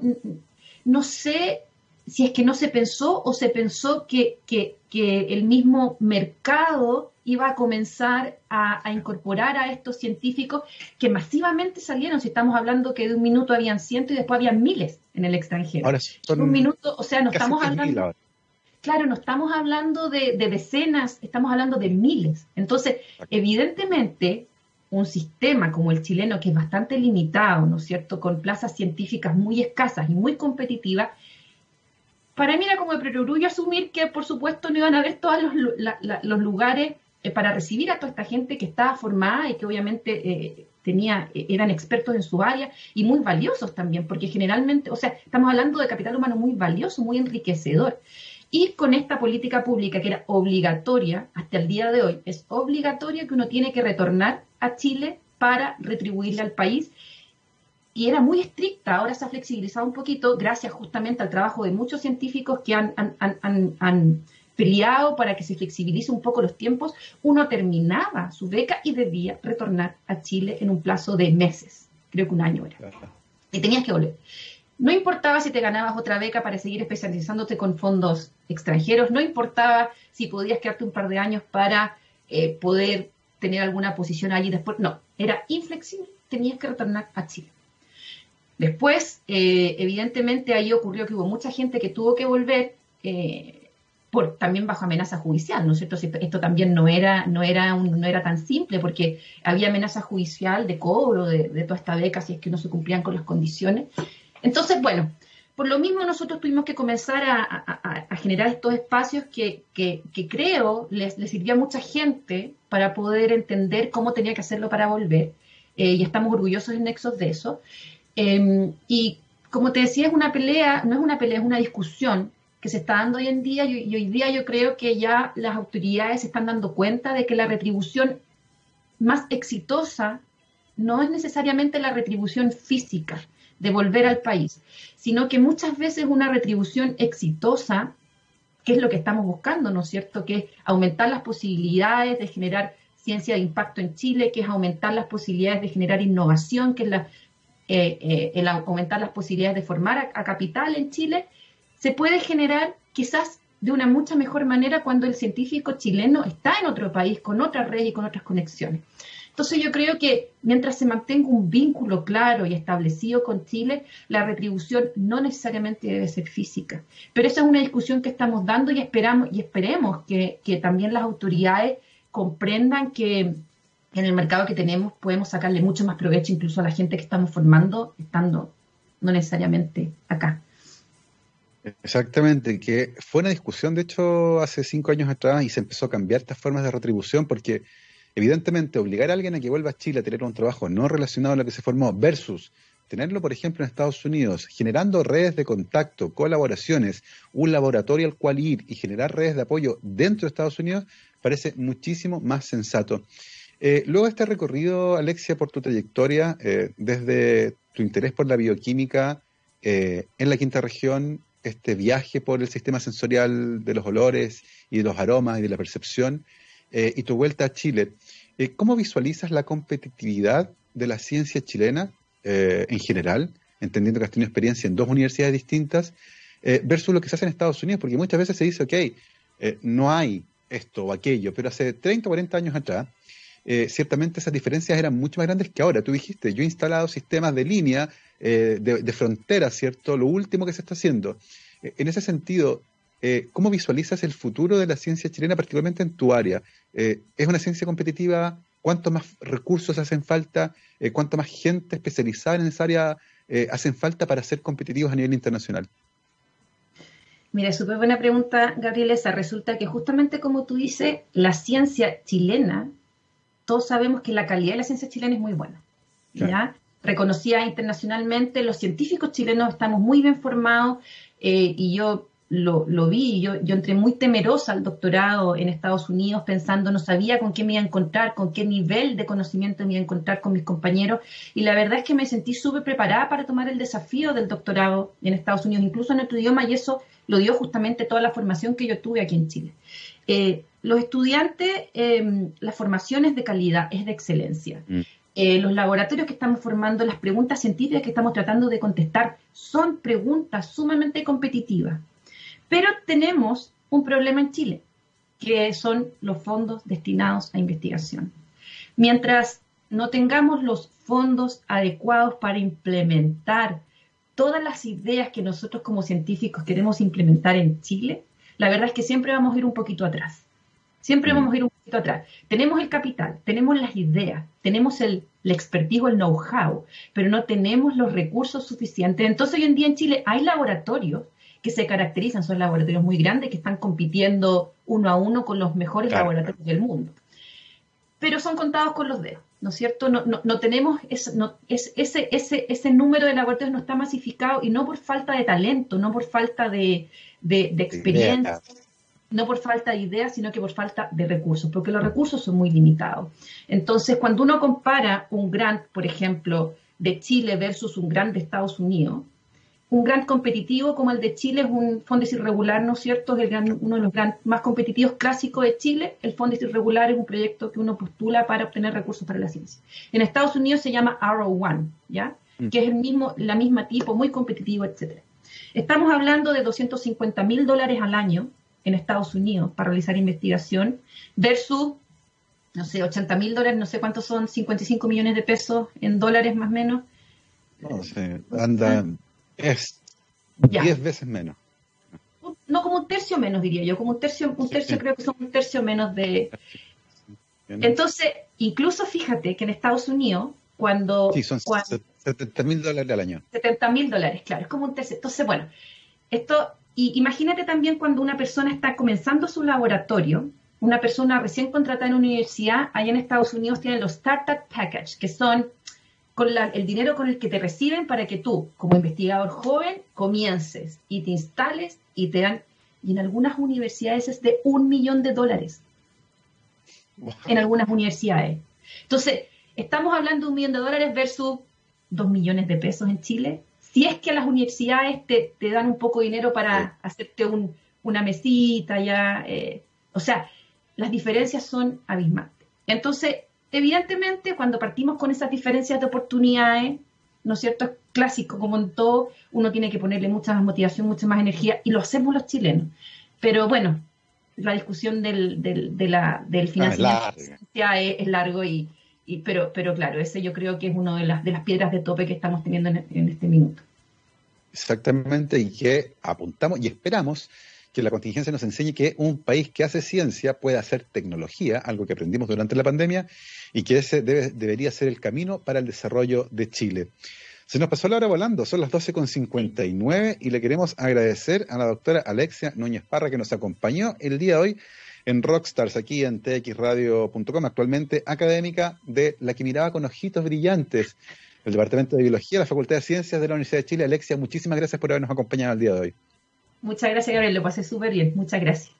B: no sé si es que no se pensó o se pensó que, que, el mismo mercado iba a comenzar a, incorporar a estos científicos que masivamente salieron. Si estamos hablando que de un minuto habían ciento y después había miles en el extranjero.
A: Ahora
B: un minuto, o sea, no estamos hablando. Claro, no estamos hablando de, de, decenas, estamos hablando de miles. Entonces, evidentemente, un sistema como el chileno, que es bastante limitado, ¿no es cierto?, con plazas científicas muy escasas y muy competitivas, para mí era como de perogrullo asumir que, por supuesto, no iban a haber todos los, lugares eh, para recibir a toda esta gente que estaba formada y que obviamente eh, tenía, eh, eran expertos en su área y muy valiosos también, porque generalmente, o sea, estamos hablando de capital humano muy valioso, muy enriquecedor. Y con esta política pública que era obligatoria hasta el día de hoy, es obligatoria que uno tiene que retornar a Chile para retribuirle al país y era muy estricta, ahora se ha flexibilizado un poquito gracias justamente al trabajo de muchos científicos que han, han, peleado para que se flexibilice un poco los tiempos, uno terminaba su beca y debía retornar a Chile en un plazo de meses, creo que un año era. Y tenías que volver. No importaba si te ganabas otra beca para seguir especializándote con fondos extranjeros, no importaba si podías quedarte un par de años para eh, poder tener alguna posición allí después, no, era inflexible, tenías que retornar a Chile. Después, eh, evidentemente, ahí ocurrió que hubo mucha gente que tuvo que volver eh, por, también bajo amenaza judicial, ¿no es cierto? Esto también no era, no era, no era tan simple porque había amenaza judicial de cobro de, toda esta beca si es que no se cumplían con las condiciones. Entonces, bueno, por lo mismo nosotros tuvimos que comenzar a, generar estos espacios que, creo les, les, sirvió a mucha gente para poder entender cómo tenía que hacerlo para volver. Eh, y estamos orgullosos en Nexos de eso. Em, y como te decía, es una pelea, no es una pelea, es una discusión que se está dando hoy en día y, hoy día yo creo que ya las autoridades se están dando cuenta de que la retribución más exitosa no es necesariamente la retribución física de volver al país, sino que muchas veces una retribución exitosa, que es lo que estamos buscando, ¿no es cierto? Que es aumentar las posibilidades de generar ciencia de impacto en Chile, que es aumentar las posibilidades de generar innovación, que es la eh, eh, el aumentar las posibilidades de formar a, capital en Chile, se puede generar quizás de una mucha mejor manera cuando el científico chileno está en otro país, con otra red y con otras conexiones. Entonces yo creo que mientras se mantenga un vínculo claro y establecido con Chile, la retribución no necesariamente debe ser física. Pero esa es una discusión que estamos dando y esperamos y esperemos que también las autoridades comprendan que en el mercado que tenemos podemos sacarle mucho más provecho incluso a la gente que estamos formando, estando no necesariamente acá.
A: Exactamente, que fue una discusión, de hecho, hace cinco años atrás y se empezó a cambiar estas formas de retribución porque evidentemente obligar a alguien a que vuelva a Chile a tener un trabajo no relacionado a lo que se formó versus tenerlo, por ejemplo, en Estados Unidos, generando redes de contacto, colaboraciones, un laboratorio al cual ir y generar redes de apoyo dentro de Estados Unidos, parece muchísimo más sensato. Eh, luego este recorrido, Alexia, por tu trayectoria, eh, desde tu interés por la bioquímica eh, en la quinta región, este viaje por el sistema sensorial de los olores y de los aromas y de la percepción, y tu vuelta a Chile, ¿cómo visualizas la competitividad de la ciencia chilena en general, entendiendo que has tenido experiencia en dos universidades distintas, versus lo que se hace en Estados Unidos? Porque muchas veces se dice, ok, no hay esto o aquello, pero hace 30 o 40 años atrás, eh, ciertamente esas diferencias eran mucho más grandes que ahora. Tú dijiste, yo he instalado sistemas de línea, eh, de, frontera, ¿cierto? Lo último que se está haciendo. Eh, en ese sentido, ¿cómo visualizas el futuro de la ciencia chilena, particularmente en tu área? ¿Es una ciencia competitiva? ¿Cuántos más recursos hacen falta? ¿Cuánta más gente especializada en esa área hacen falta para ser competitivos a nivel internacional?
B: Mira, súper buena pregunta, Gabriela. Resulta que justamente como tú dices, la ciencia chilena todos sabemos que la calidad de la ciencia chilena es muy buena. ¿ya? Reconocida internacionalmente, los científicos chilenos estamos muy bien formados eh, y yo lo, vi, yo, yo entré muy temerosa al doctorado en Estados Unidos pensando, no sabía con qué me iba a encontrar, con qué nivel de conocimiento me iba a encontrar con mis compañeros y la verdad es que me sentí súper preparada para tomar el desafío del doctorado en Estados Unidos, incluso en otro idioma y eso lo dio justamente toda la formación que yo tuve aquí en Chile. Eh, los estudiantes, eh, la formación es de calidad, es de excelencia. Mm. Eh, los laboratorios que estamos formando, las preguntas científicas que estamos tratando de contestar, son preguntas sumamente competitivas. Pero tenemos un problema en Chile, que son los fondos destinados a investigación. Mientras no tengamos los fondos adecuados para implementar todas las ideas que nosotros como científicos queremos implementar en Chile, la verdad es que siempre vamos a ir un poquito atrás. Siempre mm. vamos a ir un poquito atrás. Tenemos el capital, tenemos las ideas, tenemos el, el expertigo, el know-how, pero no tenemos los recursos suficientes. Entonces hoy en día en Chile hay laboratorios que se caracterizan, son laboratorios muy grandes que están compitiendo uno a uno con los mejores laboratorios del mundo. Pero son contados con los dedos. ¿no es cierto? No, no, tenemos ese, ese, ese, ese número de laboratorios no está masificado y no por falta de talento, no por falta de, experiencia, no por falta de ideas, sino que por falta de recursos, porque los recursos son muy limitados. Entonces, cuando uno compara un grant, por ejemplo, de Chile versus un grant de Estados Unidos, un gran competitivo como el de Chile es un Fondes irregular, ¿no es cierto? Es uno de los gran, más competitivos clásicos de Chile. El Fondes irregular es un proyecto que uno postula para obtener recursos para la ciencia. En Estados Unidos se llama Arrow One, ¿ya? Mm. Que es el mismo, la misma tipo, muy competitivo, etcétera. Estamos hablando de 250 mil dólares al año en Estados Unidos para realizar investigación versus, no sé, 80 mil dólares, no sé cuántos son, 55 millones de pesos en dólares más o menos.
A: No sé, anda es 10 veces menos.
B: No, como un tercio menos, diría yo. Como un tercio, un tercio creo que son un tercio menos de. Entonces, incluso fíjate que en Estados Unidos, cuando.
A: Sí, son 70 mil dólares al año.
B: 70 mil dólares, claro, es como un tercio. Entonces, bueno, esto. Y imagínate también cuando una persona está comenzando su laboratorio, una persona recién contratada en una universidad, allá en Estados Unidos tienen los Startup Package, que son con el dinero con el que te reciben para que tú, como investigador joven, comiences y te instales y te dan, y en algunas universidades es de un millón de dólares. En algunas universidades. Entonces, estamos hablando de un millón de dólares versus dos millones de pesos en Chile. Si es que las universidades te, dan un poco de dinero para hacerte una mesita ya, eh, o sea, las diferencias son abismantes. Entonces, evidentemente, cuando partimos con esas diferencias de oportunidades, ¿no es cierto? Es clásico, como en todo, uno tiene que ponerle mucha más motivación, mucha más energía, y lo hacemos los chilenos. Pero bueno, la discusión del, del, de la, del ah, financiamiento es, largo, y, pero, pero claro, ese yo creo que es una de las, de las piedras de tope que estamos teniendo en este minuto.
A: Exactamente, y que apuntamos y esperamos que la contingencia nos enseñe que un país que hace ciencia puede hacer tecnología, algo que aprendimos durante la pandemia, y que ese debe, debería ser el camino para el desarrollo de Chile. Se nos pasó la hora volando, son las 12.59 y le queremos agradecer a la doctora Alexia Núñez Parra que nos acompañó el día de hoy en Rockstars, aquí en txradio.com, actualmente académica de la que miraba con ojitos brillantes el Departamento de Biología, la Facultad de Ciencias de la Universidad de Chile. Alexia, muchísimas gracias por habernos acompañado el día de hoy.
B: Muchas gracias, Gabriel, lo pasé súper bien. Muchas gracias.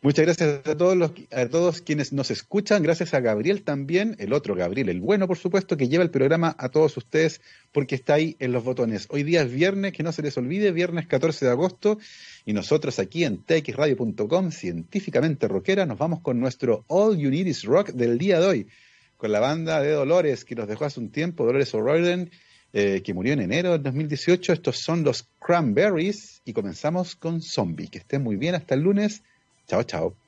A: Muchas gracias a todos, los, a todos quienes nos escuchan. Gracias a Gabriel también, el otro Gabriel, el bueno, por supuesto, que lleva el programa a todos ustedes porque está ahí en los botones. Hoy día es viernes, que no se les olvide, viernes 14 de agosto. Y nosotros aquí en txradio.com, científicamente rockera, nos vamos con nuestro All You Need Is Rock del día de hoy, con la banda de Dolores que nos dejó hace un tiempo, Dolores O'Riordan eh, que murió en enero del 2018. Estos son los Cranberries y comenzamos con Zombie. Que estén muy bien hasta el lunes. Chao, chao.